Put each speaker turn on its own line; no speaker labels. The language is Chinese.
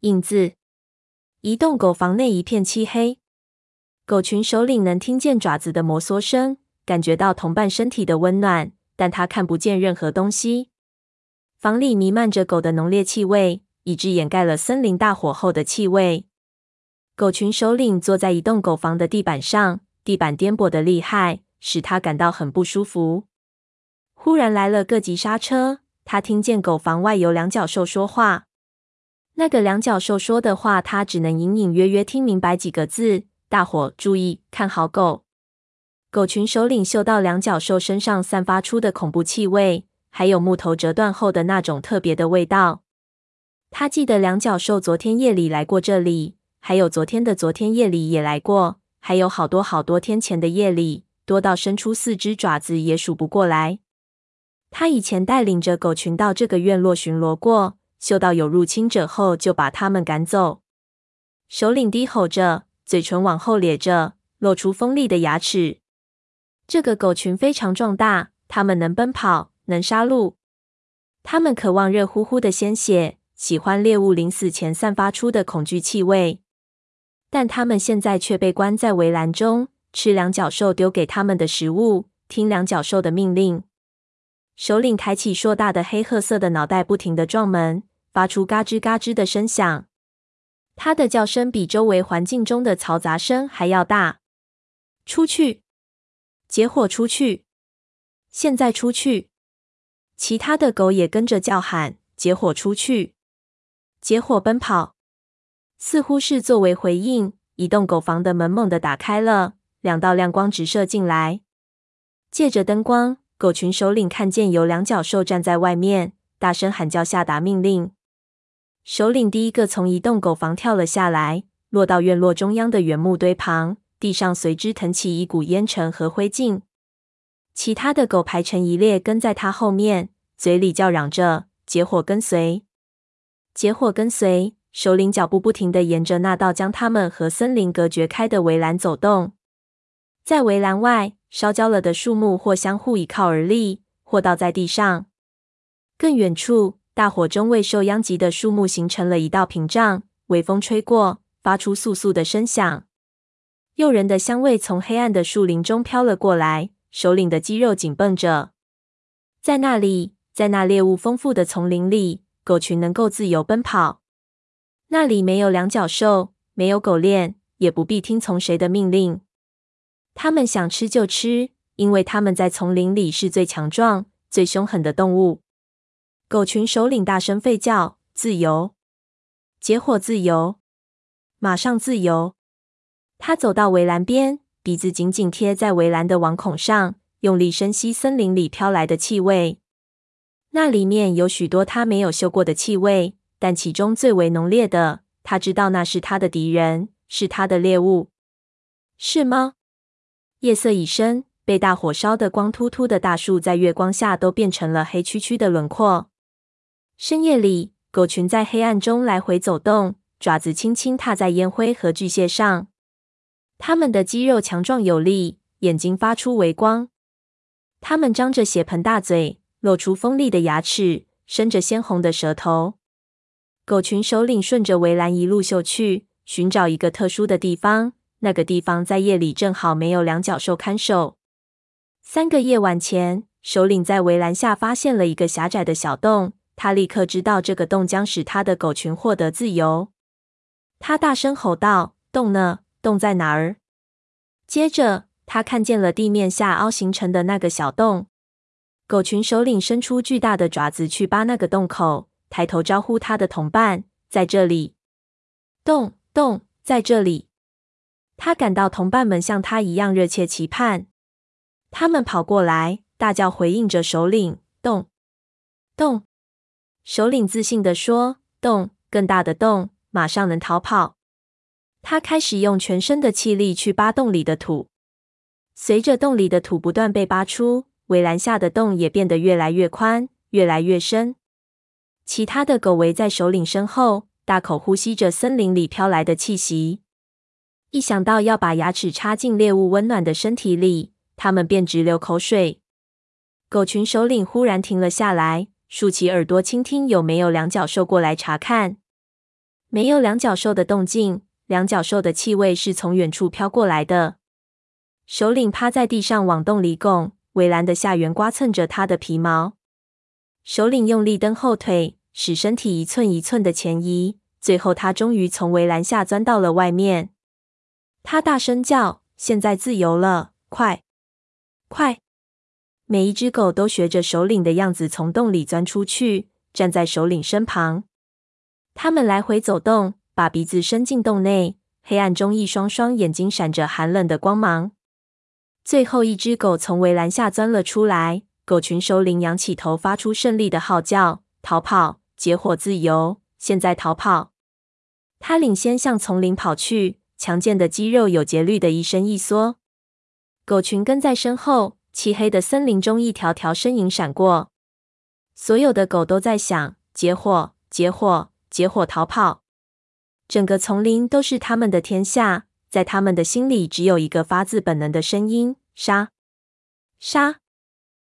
影子。移动狗房内一片漆黑，狗群首领能听见爪子的摩挲声，感觉到同伴身体的温暖，但他看不见任何东西。房里弥漫着狗的浓烈气味，以致掩盖了森林大火后的气味。狗群首领坐在移动狗房的地板上，地板颠簸得厉害，使他感到很不舒服。忽然来了个急刹车，他听见狗房外有两脚兽说话。那个两脚兽说的话，他只能隐隐约约听明白几个字：“大伙注意，看好狗！”狗群首领嗅到两脚兽身上散发出的恐怖气味，还有木头折断后的那种特别的味道。他记得两脚兽昨天夜里来过这里，还有昨天的昨天夜里也来过，还有好多好多天前的夜里，多到伸出四只爪子也数不过来。他以前带领着狗群到这个院落巡逻过。嗅到有入侵者后，就把他们赶走。首领低吼着，嘴唇往后咧着，露出锋利的牙齿。这个狗群非常壮大，它们能奔跑，能杀戮。它们渴望热乎乎的鲜血，喜欢猎物临死前散发出的恐惧气味。但它们现在却被关在围栏中，吃两脚兽丢给它们的食物，听两脚兽的命令。首领抬起硕大的黑褐色的脑袋，不停地撞门。发出嘎吱嘎吱的声响，它的叫声比周围环境中的嘈杂声还要大。出去！结伙出去！现在出去！其他的狗也跟着叫喊：“结伙出去！结伙奔跑！”似乎是作为回应，一栋狗房的门猛地打开了，两道亮光直射进来。借着灯光，狗群首领看见有两脚兽站在外面，大声喊叫，下达命令。首领第一个从一栋狗房跳了下来，落到院落中央的原木堆旁，地上随之腾起一股烟尘和灰烬。其他的狗排成一列，跟在他后面，嘴里叫嚷着：“结伙跟随，结伙跟随。”首领脚步不停地沿着那道将他们和森林隔绝开的围栏走动。在围栏外，烧焦了的树木或相互倚靠而立，或倒在地上。更远处，大火中未受殃及的树木形成了一道屏障，微风吹过，发出簌簌的声响。诱人的香味从黑暗的树林中飘了过来，首领的肌肉紧绷着。在那里，在那猎物丰富的丛林里，狗群能够自由奔跑。那里没有两脚兽，没有狗链，也不必听从谁的命令。它们想吃就吃，因为它们在丛林里是最强壮、最凶狠的动物。狗群首领大声吠叫：“自由，结伙自由，马上自由！”他走到围栏边，鼻子紧紧贴在围栏的网孔上，用力深吸森林里飘来的气味。那里面有许多他没有嗅过的气味，但其中最为浓烈的，他知道那是他的敌人，是他的猎物。是吗？夜色已深，被大火烧得光秃秃的大树，在月光下都变成了黑黢黢的轮廓。深夜里，狗群在黑暗中来回走动，爪子轻轻踏在烟灰和巨蟹上。它们的肌肉强壮有力，眼睛发出微光。它们张着血盆大嘴，露出锋利的牙齿，伸着鲜红的舌头。狗群首领顺着围栏一路嗅去，寻找一个特殊的地方。那个地方在夜里正好没有两脚兽看守。三个夜晚前，首领在围栏下发现了一个狭窄的小洞。他立刻知道这个洞将使他的狗群获得自由。他大声吼道：“洞呢？洞在哪儿？”接着，他看见了地面下凹形成的那个小洞。狗群首领伸出巨大的爪子去扒那个洞口，抬头招呼他的同伴：“在这里，洞洞在这里。”他感到同伴们像他一样热切期盼。他们跑过来，大叫回应着首领：“洞洞。”首领自信地说：“洞，更大的洞，马上能逃跑。”他开始用全身的气力去扒洞里的土。随着洞里的土不断被扒出，围栏下的洞也变得越来越宽，越来越深。其他的狗围在首领身后，大口呼吸着森林里飘来的气息。一想到要把牙齿插进猎物温暖的身体里，他们便直流口水。狗群首领忽然停了下来。竖起耳朵倾听，有没有两脚兽过来查看？没有两脚兽的动静，两脚兽的气味是从远处飘过来的。首领趴在地上往洞里拱，围栏的下缘刮蹭着他的皮毛。首领用力蹬后腿，使身体一寸一寸的前移，最后他终于从围栏下钻到了外面。他大声叫：“现在自由了！快，快！”每一只狗都学着首领的样子从洞里钻出去，站在首领身旁。他们来回走动，把鼻子伸进洞内，黑暗中一双双眼睛闪着寒冷的光芒。最后一只狗从围栏下钻了出来，狗群首领仰起头，发出胜利的号叫：“逃跑！结伙自由！现在逃跑！”他领先向丛林跑去，强健的肌肉有节律的一伸一缩。狗群跟在身后，漆黑的森林中一条条身影闪过。所有的狗都在想：结伙，结伙，结伙逃跑！整个丛林都是他们的天下。在他们的心里，只有一个发自本能的声音：杀！杀！